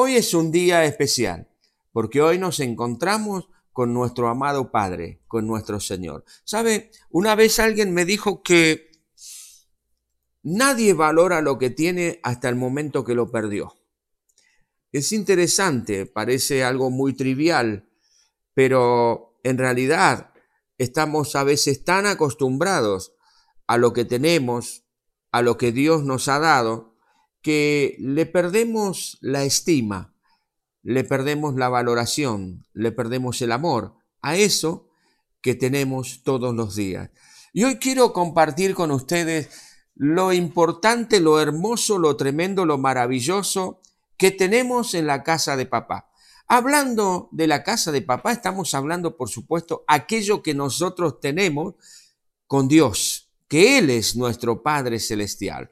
Hoy es un día especial, porque hoy nos encontramos con nuestro amado Padre, con nuestro Señor. ¿Sabe? Una vez alguien me dijo que nadie valora lo que tiene hasta el momento que lo perdió. Es interesante, parece algo muy trivial, pero en realidad estamos a veces tan acostumbrados a lo que tenemos, a lo que Dios nos ha dado, que le perdemos la estima, le perdemos la valoración, le perdemos el amor a eso que tenemos todos los días. Y hoy quiero compartir con ustedes lo importante, lo hermoso, lo tremendo, lo maravilloso que tenemos en la casa de papá. Hablando de la casa de papá, estamos hablando, por supuesto, aquello que nosotros tenemos con Dios, que Él es nuestro Padre Celestial.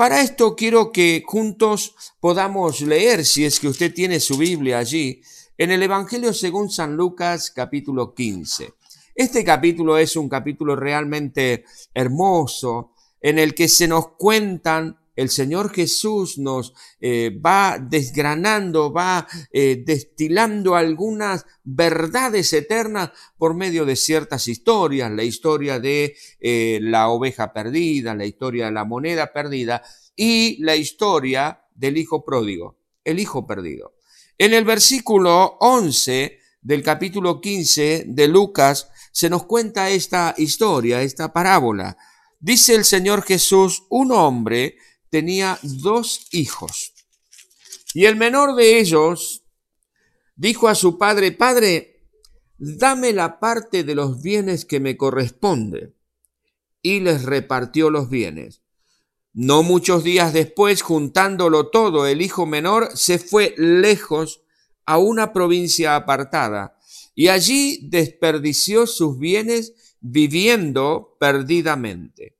Para esto quiero que juntos podamos leer, si es que usted tiene su Biblia allí, en el Evangelio según San Lucas capítulo 15. Este capítulo es un capítulo realmente hermoso en el que se nos cuentan el Señor Jesús nos eh, va desgranando, va eh, destilando algunas verdades eternas por medio de ciertas historias, la historia de eh, la oveja perdida, la historia de la moneda perdida y la historia del hijo pródigo, el hijo perdido. En el versículo 11 del capítulo 15 de Lucas se nos cuenta esta historia, esta parábola. Dice el Señor Jesús, un hombre tenía dos hijos. Y el menor de ellos dijo a su padre, Padre, dame la parte de los bienes que me corresponde. Y les repartió los bienes. No muchos días después, juntándolo todo, el hijo menor se fue lejos a una provincia apartada y allí desperdició sus bienes viviendo perdidamente.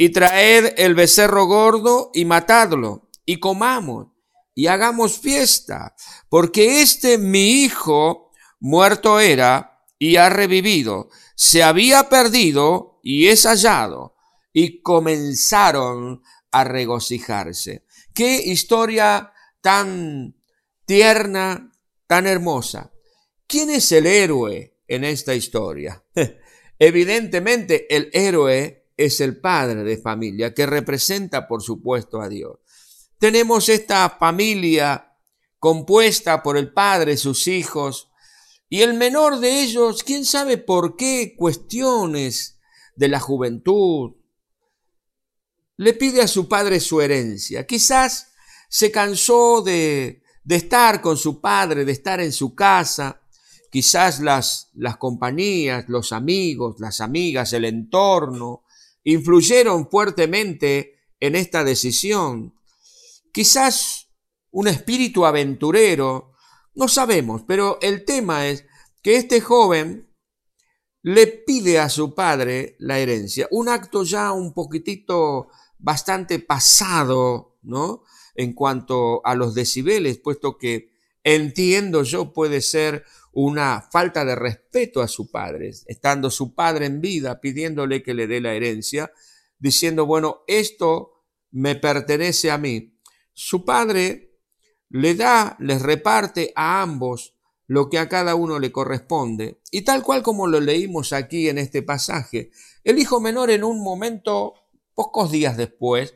y traed el becerro gordo y matadlo, y comamos, y hagamos fiesta, porque este mi hijo muerto era y ha revivido, se había perdido y es hallado, y comenzaron a regocijarse. Qué historia tan tierna, tan hermosa. ¿Quién es el héroe en esta historia? Evidentemente el héroe es el padre de familia, que representa, por supuesto, a Dios. Tenemos esta familia compuesta por el padre, sus hijos, y el menor de ellos, quién sabe por qué cuestiones de la juventud, le pide a su padre su herencia. Quizás se cansó de, de estar con su padre, de estar en su casa, quizás las, las compañías, los amigos, las amigas, el entorno, influyeron fuertemente en esta decisión. Quizás un espíritu aventurero, no sabemos, pero el tema es que este joven le pide a su padre la herencia, un acto ya un poquitito bastante pasado, ¿no? En cuanto a los decibeles, puesto que entiendo yo, puede ser una falta de respeto a su padre, estando su padre en vida, pidiéndole que le dé la herencia, diciendo, bueno, esto me pertenece a mí. Su padre le da, les reparte a ambos lo que a cada uno le corresponde. Y tal cual como lo leímos aquí en este pasaje, el hijo menor en un momento, pocos días después,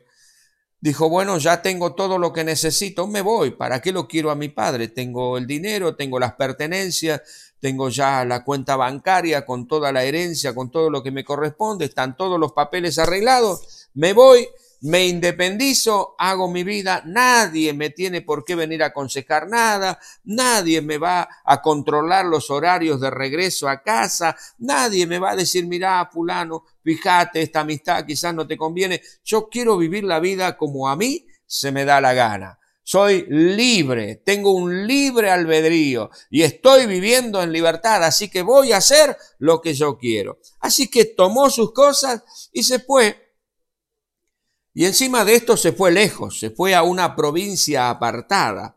dijo, bueno, ya tengo todo lo que necesito, me voy, ¿para qué lo quiero a mi padre? Tengo el dinero, tengo las pertenencias, tengo ya la cuenta bancaria con toda la herencia, con todo lo que me corresponde, están todos los papeles arreglados, me voy, me independizo, hago mi vida, nadie me tiene por qué venir a aconsejar nada, nadie me va a controlar los horarios de regreso a casa, nadie me va a decir, mira, fulano, fíjate, esta amistad quizás no te conviene, yo quiero vivir la vida como a mí se me da la gana. Soy libre, tengo un libre albedrío y estoy viviendo en libertad, así que voy a hacer lo que yo quiero. Así que tomó sus cosas y se fue y encima de esto se fue lejos, se fue a una provincia apartada,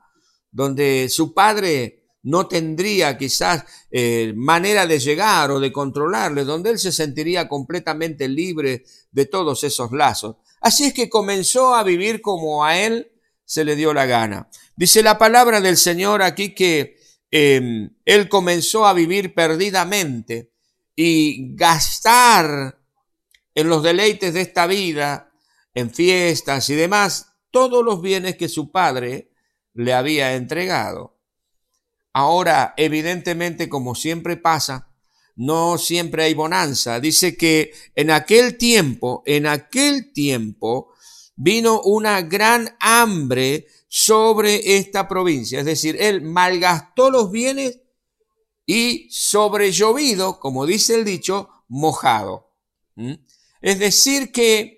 donde su padre no tendría quizás eh, manera de llegar o de controlarle, donde él se sentiría completamente libre de todos esos lazos. Así es que comenzó a vivir como a él se le dio la gana. Dice la palabra del Señor aquí que em, él comenzó a vivir perdidamente y gastar en los deleites de esta vida en fiestas y demás, todos los bienes que su padre le había entregado. Ahora, evidentemente, como siempre pasa, no siempre hay bonanza. Dice que en aquel tiempo, en aquel tiempo, vino una gran hambre sobre esta provincia. Es decir, él malgastó los bienes y sobre llovido, como dice el dicho, mojado. ¿Mm? Es decir, que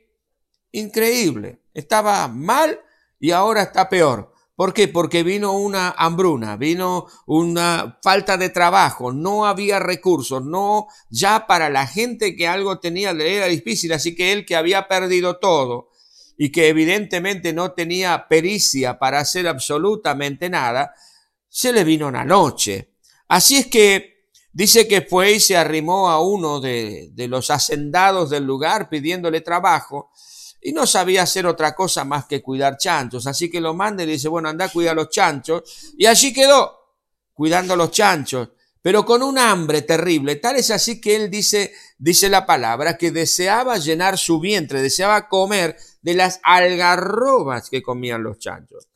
Increíble. Estaba mal y ahora está peor. ¿Por qué? Porque vino una hambruna, vino una falta de trabajo, no había recursos, no, ya para la gente que algo tenía le era difícil, así que él que había perdido todo y que evidentemente no tenía pericia para hacer absolutamente nada, se le vino una noche. Así es que dice que fue y se arrimó a uno de, de los hacendados del lugar pidiéndole trabajo y no sabía hacer otra cosa más que cuidar chanchos. Así que lo manda y le dice, bueno, anda a los chanchos. Y allí quedó, cuidando los chanchos, pero con un hambre terrible. Tal es así que él dice, dice la palabra, que deseaba llenar su vientre, deseaba comer de las algarrobas que comían los chanchos.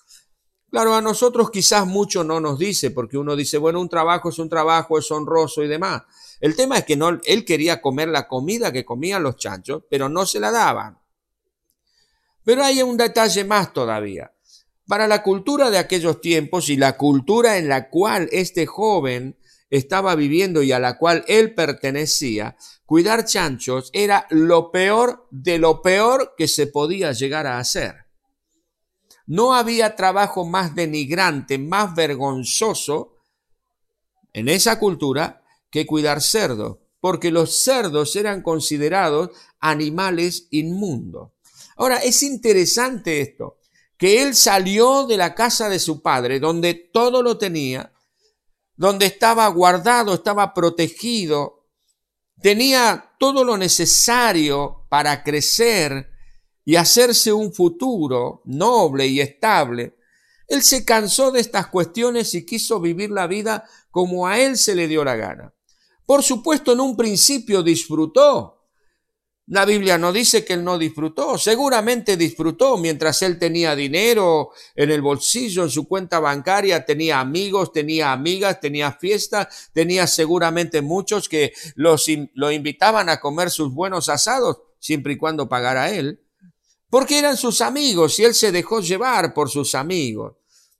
Claro, a nosotros quizás mucho no nos dice, porque uno dice, bueno, un trabajo es un trabajo, es honroso y demás. El tema es que no, él quería comer la comida que comían los chanchos, pero no se la daban. Pero hay un detalle más todavía. Para la cultura de aquellos tiempos y la cultura en la cual este joven estaba viviendo y a la cual él pertenecía, cuidar chanchos era lo peor de lo peor que se podía llegar a hacer. No había trabajo más denigrante, más vergonzoso en esa cultura que cuidar cerdos, porque los cerdos eran considerados animales inmundos. Ahora, es interesante esto, que él salió de la casa de su padre, donde todo lo tenía, donde estaba guardado, estaba protegido, tenía todo lo necesario para crecer y hacerse un futuro noble y estable. Él se cansó de estas cuestiones y quiso vivir la vida como a él se le dio la gana. Por supuesto, en un principio disfrutó, la Biblia no dice que él no disfrutó, seguramente disfrutó mientras él tenía dinero en el bolsillo, en su cuenta bancaria, tenía amigos, tenía amigas, tenía fiestas, tenía seguramente muchos que lo invitaban a comer sus buenos asados, siempre y cuando pagara él, porque eran sus amigos y él se dejó llevar por sus amigos,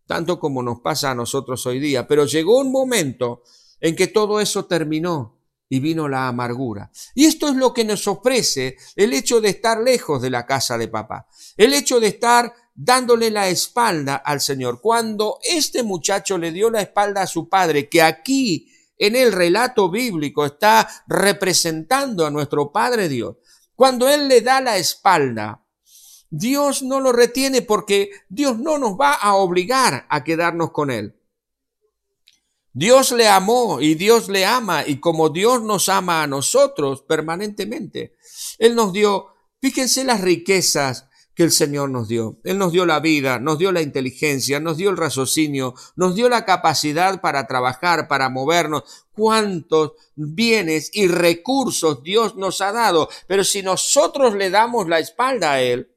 tanto como nos pasa a nosotros hoy día. Pero llegó un momento en que todo eso terminó y vino la amargura. Y esto es lo que nos ofrece el hecho de estar lejos de la casa de papá, el hecho de estar dándole la espalda al Señor. Cuando este muchacho le dio la espalda a su padre, que aquí en el relato bíblico está representando a nuestro Padre Dios, cuando Él le da la espalda, Dios no lo retiene porque Dios no nos va a obligar a quedarnos con Él. Dios le amó y Dios le ama y como Dios nos ama a nosotros permanentemente, Él nos dio, fíjense las riquezas que el Señor nos dio. Él nos dio la vida, nos dio la inteligencia, nos dio el raciocinio, nos dio la capacidad para trabajar, para movernos. Cuántos bienes y recursos Dios nos ha dado. Pero si nosotros le damos la espalda a Él,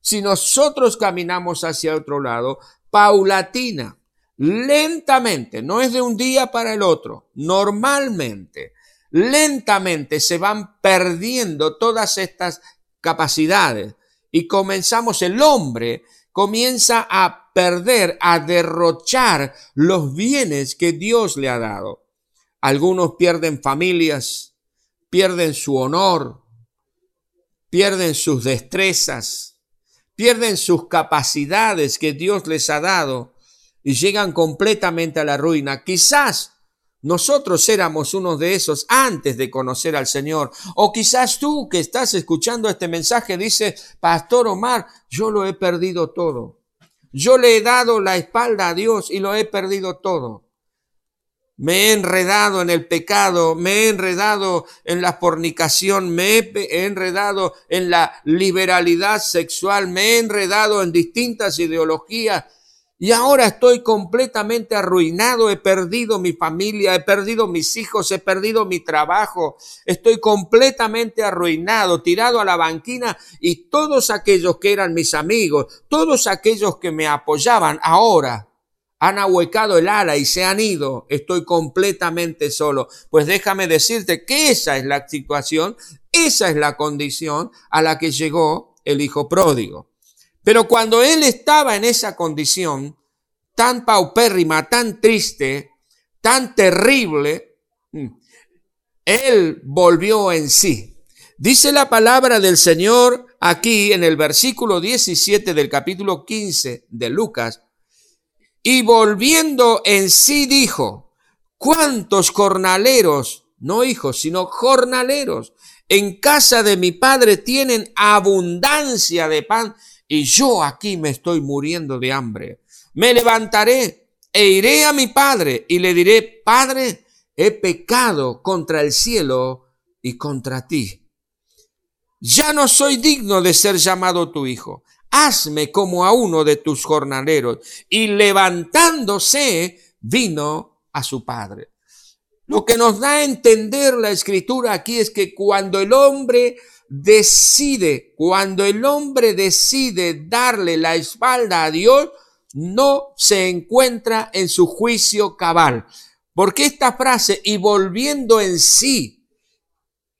si nosotros caminamos hacia otro lado, paulatina, lentamente, no es de un día para el otro, normalmente, lentamente se van perdiendo todas estas capacidades y comenzamos, el hombre comienza a perder, a derrochar los bienes que Dios le ha dado. Algunos pierden familias, pierden su honor, pierden sus destrezas, pierden sus capacidades que Dios les ha dado y llegan completamente a la ruina. Quizás nosotros éramos unos de esos antes de conocer al Señor. O quizás tú que estás escuchando este mensaje dice, Pastor Omar, yo lo he perdido todo. Yo le he dado la espalda a Dios y lo he perdido todo. Me he enredado en el pecado, me he enredado en la fornicación, me he enredado en la liberalidad sexual, me he enredado en distintas ideologías y ahora estoy completamente arruinado, he perdido mi familia, he perdido mis hijos, he perdido mi trabajo, estoy completamente arruinado, tirado a la banquina y todos aquellos que eran mis amigos, todos aquellos que me apoyaban, ahora han ahuecado el ala y se han ido, estoy completamente solo. Pues déjame decirte que esa es la situación, esa es la condición a la que llegó el hijo pródigo. Pero cuando él estaba en esa condición tan paupérrima, tan triste, tan terrible, mm, él volvió en sí. Dice la palabra del Señor aquí en el versículo 17 del capítulo 15 de Lucas, y volviendo en sí dijo, ¿cuántos jornaleros, no hijos, sino jornaleros, en casa de mi padre tienen abundancia de pan y yo aquí me estoy muriendo de hambre. Me levantaré e iré a mi padre y le diré, Padre, he pecado contra el cielo y contra ti. Ya no soy digno de ser llamado tu hijo. Hazme como a uno de tus jornaleros. Y levantándose, vino a su padre. Lo que nos da a entender la escritura aquí es que cuando el hombre decide, cuando el hombre decide darle la espalda a Dios, no se encuentra en su juicio cabal. Porque esta frase, y volviendo en sí,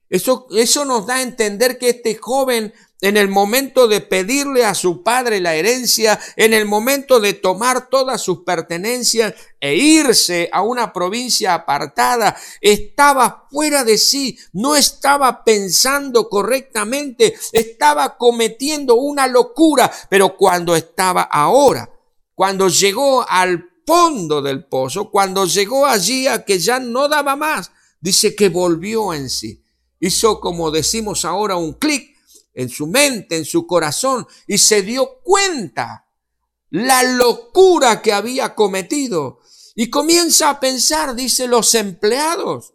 eso, eso nos da a entender que este joven en el momento de pedirle a su padre la herencia, en el momento de tomar todas sus pertenencias e irse a una provincia apartada, estaba fuera de sí, no estaba pensando correctamente, estaba cometiendo una locura, pero cuando estaba ahora, cuando llegó al fondo del pozo, cuando llegó allí a que ya no daba más, dice que volvió en sí. Hizo, como decimos ahora, un clic en su mente, en su corazón, y se dio cuenta la locura que había cometido. Y comienza a pensar, dice, los empleados,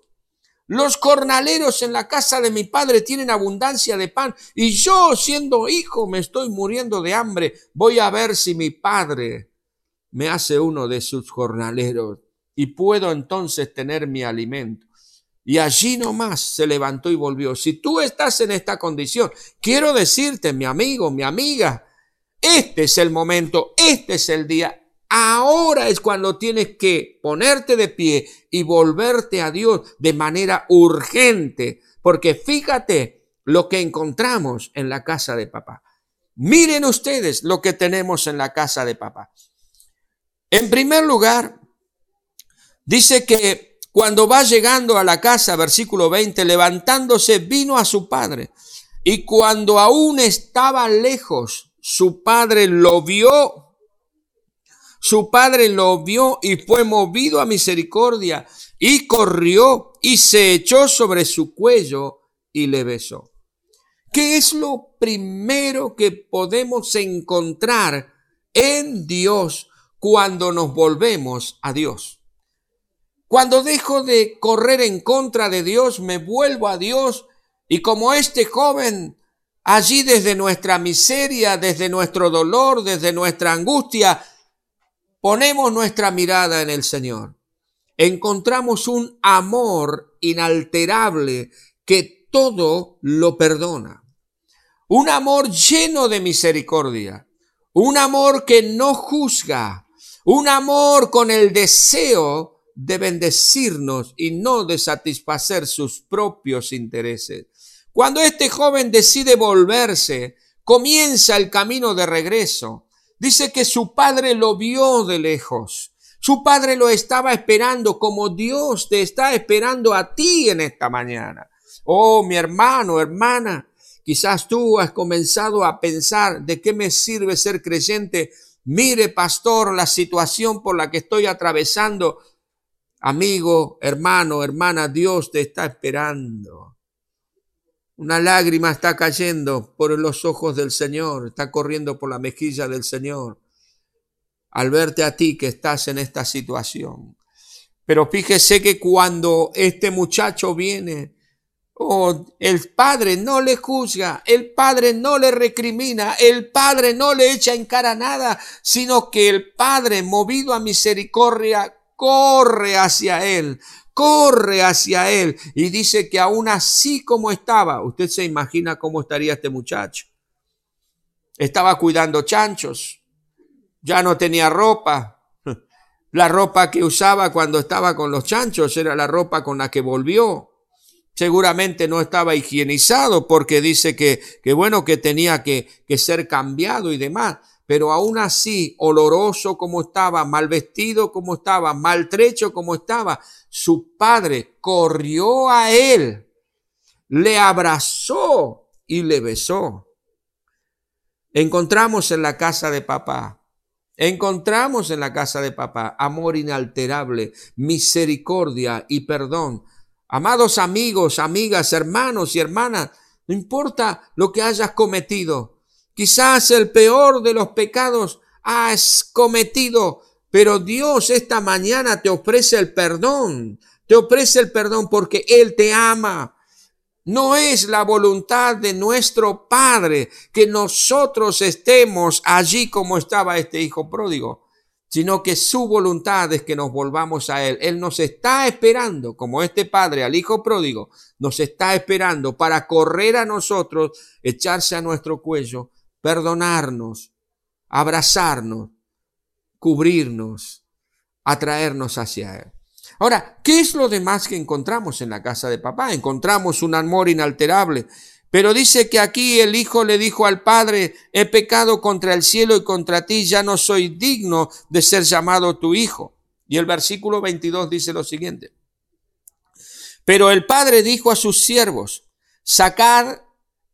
los jornaleros en la casa de mi padre tienen abundancia de pan y yo siendo hijo me estoy muriendo de hambre. Voy a ver si mi padre me hace uno de sus jornaleros y puedo entonces tener mi alimento. Y allí nomás se levantó y volvió. Si tú estás en esta condición, quiero decirte, mi amigo, mi amiga, este es el momento, este es el día. Ahora es cuando tienes que ponerte de pie y volverte a Dios de manera urgente. Porque fíjate lo que encontramos en la casa de papá. Miren ustedes lo que tenemos en la casa de papá. En primer lugar, dice que cuando va llegando a la casa, versículo 20, levantándose, vino a su padre. Y cuando aún estaba lejos, su padre lo vio. Su padre lo vio y fue movido a misericordia y corrió y se echó sobre su cuello y le besó. ¿Qué es lo primero que podemos encontrar en Dios cuando nos volvemos a Dios? Cuando dejo de correr en contra de Dios, me vuelvo a Dios y como este joven, allí desde nuestra miseria, desde nuestro dolor, desde nuestra angustia, ponemos nuestra mirada en el Señor. Encontramos un amor inalterable que todo lo perdona. Un amor lleno de misericordia. Un amor que no juzga. Un amor con el deseo de bendecirnos y no de satisfacer sus propios intereses. Cuando este joven decide volverse, comienza el camino de regreso. Dice que su padre lo vio de lejos. Su padre lo estaba esperando como Dios te está esperando a ti en esta mañana. Oh, mi hermano, hermana, quizás tú has comenzado a pensar de qué me sirve ser creyente. Mire, pastor, la situación por la que estoy atravesando. Amigo, hermano, hermana, Dios te está esperando. Una lágrima está cayendo por los ojos del Señor, está corriendo por la mejilla del Señor al verte a ti que estás en esta situación. Pero fíjese que cuando este muchacho viene, oh, el padre no le juzga, el padre no le recrimina, el padre no le echa en cara nada, sino que el padre, movido a misericordia, corre hacia él, corre hacia él y dice que aún así como estaba, usted se imagina cómo estaría este muchacho. Estaba cuidando chanchos, ya no tenía ropa. La ropa que usaba cuando estaba con los chanchos era la ropa con la que volvió. Seguramente no estaba higienizado porque dice que, que bueno, que tenía que, que ser cambiado y demás pero aún así, oloroso como estaba, mal vestido como estaba, maltrecho como estaba, su padre corrió a él, le abrazó y le besó. Encontramos en la casa de papá, encontramos en la casa de papá amor inalterable, misericordia y perdón. Amados amigos, amigas, hermanos y hermanas, no importa lo que hayas cometido, Quizás el peor de los pecados has cometido, pero Dios esta mañana te ofrece el perdón. Te ofrece el perdón porque Él te ama. No es la voluntad de nuestro Padre que nosotros estemos allí como estaba este hijo pródigo, sino que su voluntad es que nos volvamos a Él. Él nos está esperando, como este Padre al hijo pródigo, nos está esperando para correr a nosotros, echarse a nuestro cuello perdonarnos, abrazarnos, cubrirnos, atraernos hacia Él. Ahora, ¿qué es lo demás que encontramos en la casa de papá? Encontramos un amor inalterable, pero dice que aquí el hijo le dijo al padre, he pecado contra el cielo y contra ti, ya no soy digno de ser llamado tu hijo. Y el versículo 22 dice lo siguiente. Pero el padre dijo a sus siervos, sacad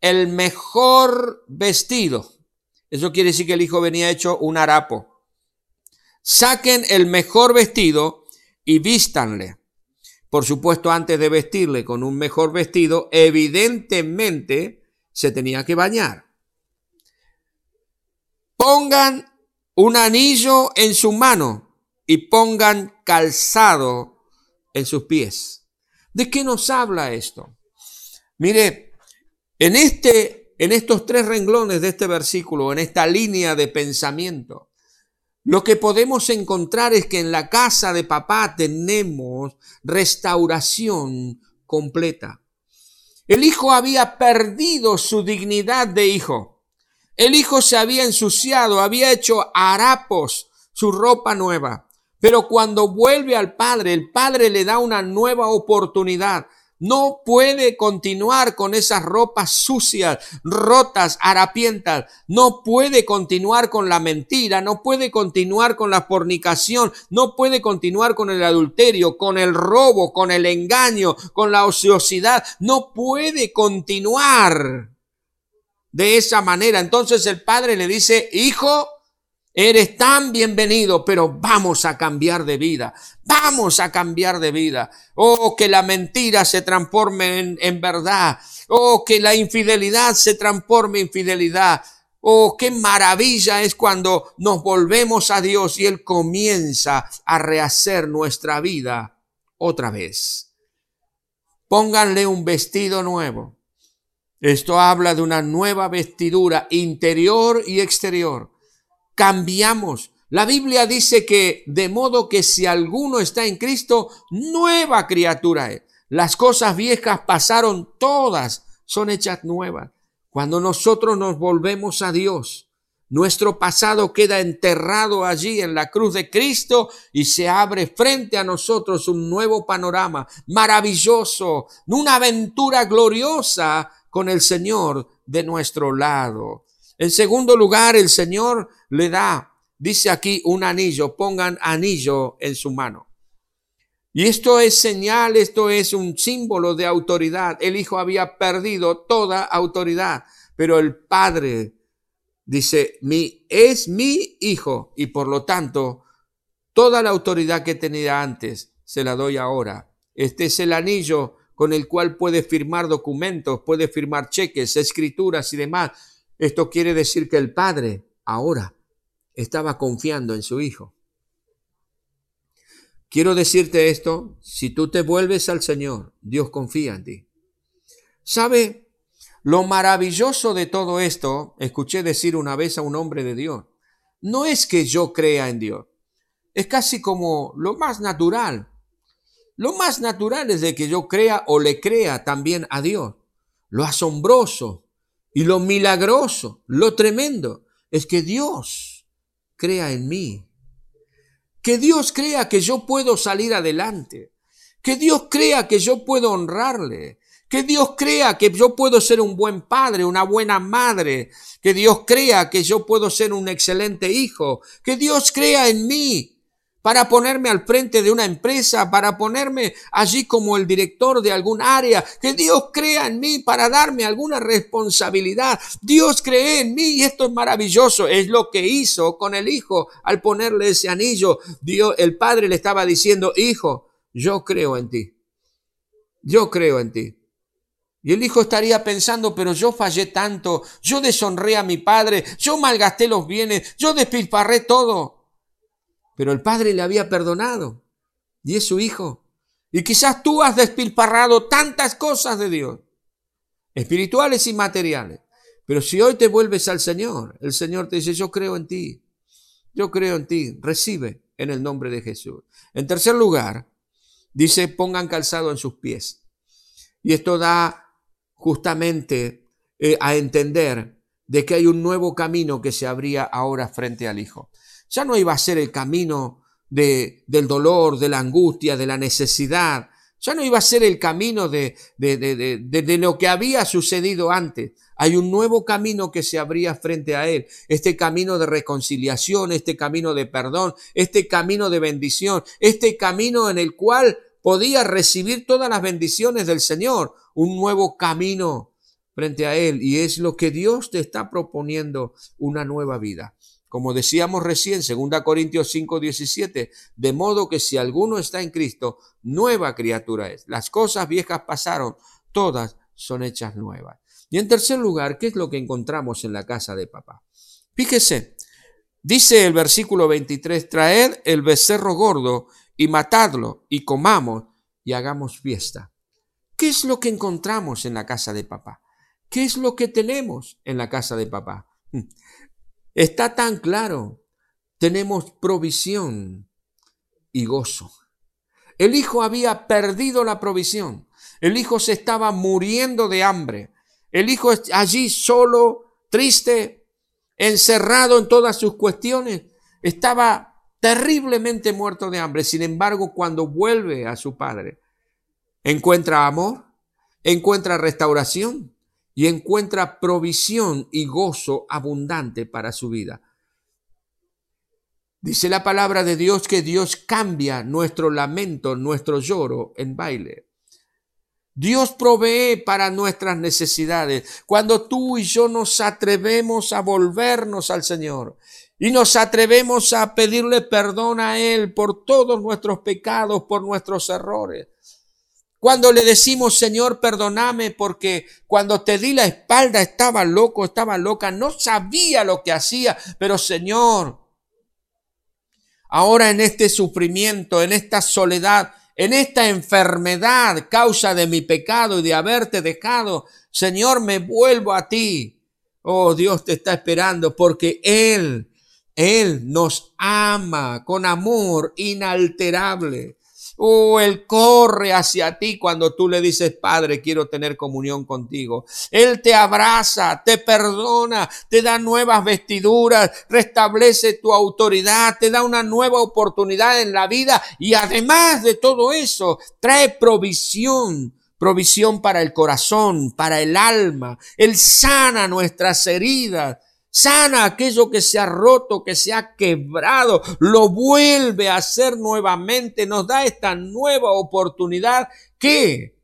el mejor vestido. Eso quiere decir que el hijo venía hecho un harapo. Saquen el mejor vestido y vístanle. Por supuesto, antes de vestirle con un mejor vestido, evidentemente se tenía que bañar. Pongan un anillo en su mano y pongan calzado en sus pies. ¿De qué nos habla esto? Mire, en, este, en estos tres renglones de este versículo, en esta línea de pensamiento, lo que podemos encontrar es que en la casa de papá tenemos restauración completa. El hijo había perdido su dignidad de hijo. El hijo se había ensuciado, había hecho harapos su ropa nueva. Pero cuando vuelve al padre, el padre le da una nueva oportunidad no puede continuar con esas ropas sucias, rotas, harapientas. No puede continuar con la mentira, no puede continuar con la fornicación, no puede continuar con el adulterio, con el robo, con el engaño, con la ociosidad. No puede continuar de esa manera. Entonces el padre le dice, hijo, Eres tan bienvenido, pero vamos a cambiar de vida. Vamos a cambiar de vida. Oh, que la mentira se transforme en, verdad. Oh, que la infidelidad se transforme en fidelidad. Oh, qué maravilla es cuando nos volvemos a Dios y Él comienza a rehacer nuestra vida otra vez. Pónganle un vestido nuevo. Esto habla de una nueva vestidura interior y exterior. Cambiamos. La Biblia dice que de modo que si alguno está en Cristo, nueva criatura es. Las cosas viejas pasaron todas, son hechas nuevas. Cuando nosotros nos volvemos a Dios, nuestro pasado queda enterrado allí en la cruz de Cristo y se abre frente a nosotros un nuevo panorama maravilloso, una aventura gloriosa con el Señor de nuestro lado. En segundo lugar, el Señor le da, dice aquí, un anillo, pongan anillo en su mano. Y esto es señal, esto es un símbolo de autoridad. El Hijo había perdido toda autoridad, pero el Padre dice, mi, es mi hijo y por lo tanto toda la autoridad que tenía antes se la doy ahora. Este es el anillo con el cual puede firmar documentos, puede firmar cheques, escrituras y demás. Esto quiere decir que el padre ahora estaba confiando en su hijo. Quiero decirte esto, si tú te vuelves al Señor, Dios confía en ti. ¿Sabe? Lo maravilloso de todo esto, escuché decir una vez a un hombre de Dios, no es que yo crea en Dios, es casi como lo más natural. Lo más natural es de que yo crea o le crea también a Dios. Lo asombroso y lo milagroso, lo tremendo, es que Dios crea en mí. Que Dios crea que yo puedo salir adelante. Que Dios crea que yo puedo honrarle que Dios crea que yo puedo ser un buen padre, una buena madre. Que Dios crea que yo puedo ser un excelente hijo. Que Dios crea en mí para ponerme al frente de una empresa, para ponerme allí como el director de algún área. Que Dios crea en mí para darme alguna responsabilidad. Dios cree en mí y esto es maravilloso. Es lo que hizo con el hijo al ponerle ese anillo. Dios, el padre le estaba diciendo, hijo, yo creo en ti. Yo creo en ti. Y el hijo estaría pensando, pero yo fallé tanto, yo deshonré a mi padre, yo malgasté los bienes, yo despilfarré todo. Pero el padre le había perdonado y es su hijo. Y quizás tú has despilfarrado tantas cosas de Dios, espirituales y materiales. Pero si hoy te vuelves al Señor, el Señor te dice, yo creo en ti, yo creo en ti, recibe en el nombre de Jesús. En tercer lugar, dice, pongan calzado en sus pies. Y esto da justamente eh, a entender de que hay un nuevo camino que se abría ahora frente al Hijo. Ya no iba a ser el camino de, del dolor, de la angustia, de la necesidad. Ya no iba a ser el camino de, de, de, lo que había sucedido antes. Hay un nuevo camino que se abría frente a él. Este camino de reconciliación, este camino de perdón, este camino de bendición, este camino en el cual podía recibir todas las bendiciones del Señor un nuevo camino frente a Él y es lo que Dios te está proponiendo, una nueva vida. Como decíamos recién, 2 Corintios 5, 17, de modo que si alguno está en Cristo, nueva criatura es. Las cosas viejas pasaron, todas son hechas nuevas. Y en tercer lugar, ¿qué es lo que encontramos en la casa de papá? Fíjese, dice el versículo 23, traed el becerro gordo y matadlo y comamos y hagamos fiesta. ¿Qué es lo que encontramos en la casa de papá? ¿Qué es lo que tenemos en la casa de papá? Está tan claro. Tenemos provisión y gozo. El hijo había perdido la provisión. El hijo se estaba muriendo de hambre. El hijo allí solo, triste, encerrado en todas sus cuestiones. Estaba terriblemente muerto de hambre. Sin embargo, cuando vuelve a su padre, encuentra amor, encuentra restauración y encuentra provisión y gozo abundante para su vida. Dice la palabra de Dios que Dios cambia nuestro lamento, nuestro lloro en baile. Dios provee para nuestras necesidades. Cuando tú y yo nos atrevemos a volvernos al Señor y nos atrevemos a pedirle perdón a Él por todos nuestros pecados, por nuestros errores, cuando le decimos, Señor, perdóname porque cuando te di la espalda estaba loco, estaba loca, no sabía lo que hacía, pero Señor, ahora en este sufrimiento, en esta soledad, en esta enfermedad, causa de mi pecado y de haberte dejado, Señor, me vuelvo a ti. Oh, Dios te está esperando porque Él, Él nos ama con amor inalterable. Oh, Él corre hacia ti cuando tú le dices, Padre, quiero tener comunión contigo. Él te abraza, te perdona, te da nuevas vestiduras, restablece tu autoridad, te da una nueva oportunidad en la vida y además de todo eso, trae provisión provisión para el corazón, para el alma. Él sana nuestras heridas sana aquello que se ha roto, que se ha quebrado, lo vuelve a hacer nuevamente, nos da esta nueva oportunidad que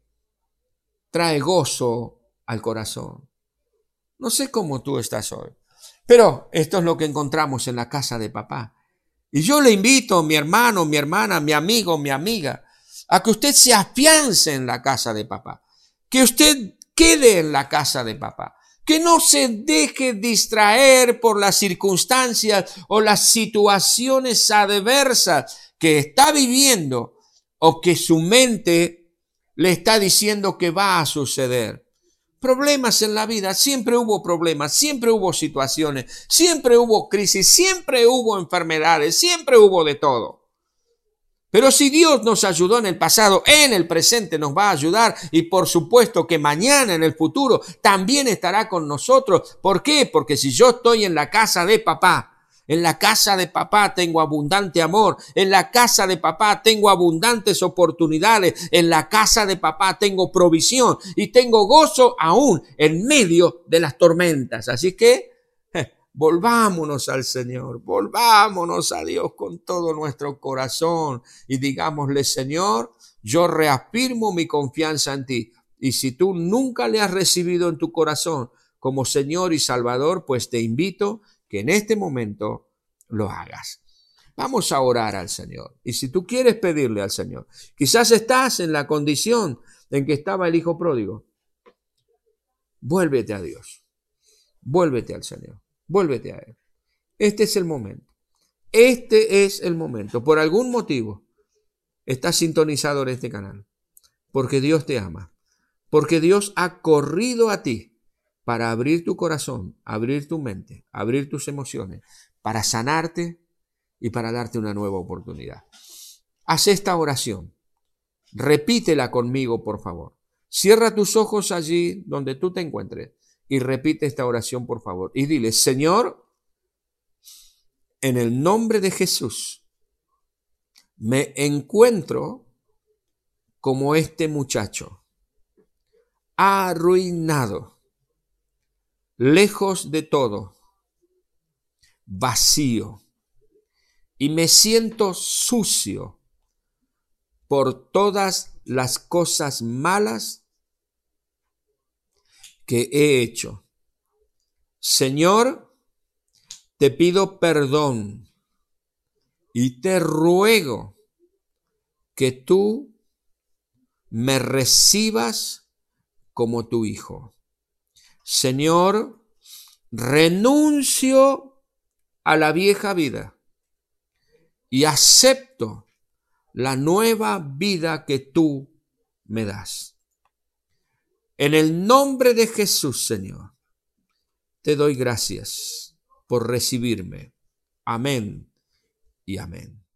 trae gozo al corazón. No sé cómo tú estás hoy, pero esto es lo que encontramos en la casa de papá. Y yo le invito, mi hermano, mi hermana, mi amigo, mi amiga, a que usted se afiance en la casa de papá, que usted quede en la casa de papá que no se deje distraer por las circunstancias o las situaciones adversas que está viviendo o que su mente le está diciendo que va a suceder. Problemas en la vida, siempre hubo problemas, siempre hubo situaciones, siempre hubo crisis, siempre hubo enfermedades, siempre hubo de todo. Pero si Dios nos ayudó en el pasado, en el presente nos va a ayudar y por supuesto que mañana en el futuro también estará con nosotros. ¿Por qué? Porque si yo estoy en la casa de papá, en la casa de papá tengo abundante amor. En la casa de papá tengo abundantes oportunidades. En la casa de papá tengo provisión y tengo gozo aún en medio de las tormentas. Así que Volvámonos al Señor, volvámonos a Dios con todo nuestro corazón y digámosle, Señor, yo reafirmo mi confianza en ti. Y si tú nunca le has recibido en tu corazón como Señor y Salvador, pues te invito que en este momento lo hagas. Vamos a orar al Señor. Y si tú quieres pedirle al Señor, quizás estás en la condición en que estaba el Hijo pródigo, vuélvete a Dios, vuélvete al Señor. Vuélvete a Él. Este es el momento. Este es el momento. Por algún motivo estás sintonizado en este canal. Porque Dios te ama. Porque Dios ha corrido a ti para abrir tu corazón, abrir tu mente, abrir tus emociones, para sanarte y para darte una nueva oportunidad. Haz esta oración. Repítela conmigo, por favor. Cierra tus ojos allí donde tú te encuentres y repite esta oración, por favor. Y dile, Señor, en el nombre de Jesús, me encuentro como este muchacho, arruinado, lejos de todo, vacío, y me siento sucio por todas las cosas malas que he hecho. Señor, te pido perdón y te ruego que tú me recibas como tu hijo. Señor, renuncio a la vieja vida y acepto la nueva vida que tú me das. En el nombre de Jesús, Señor, te doy gracias por recibirme. Amén y amén.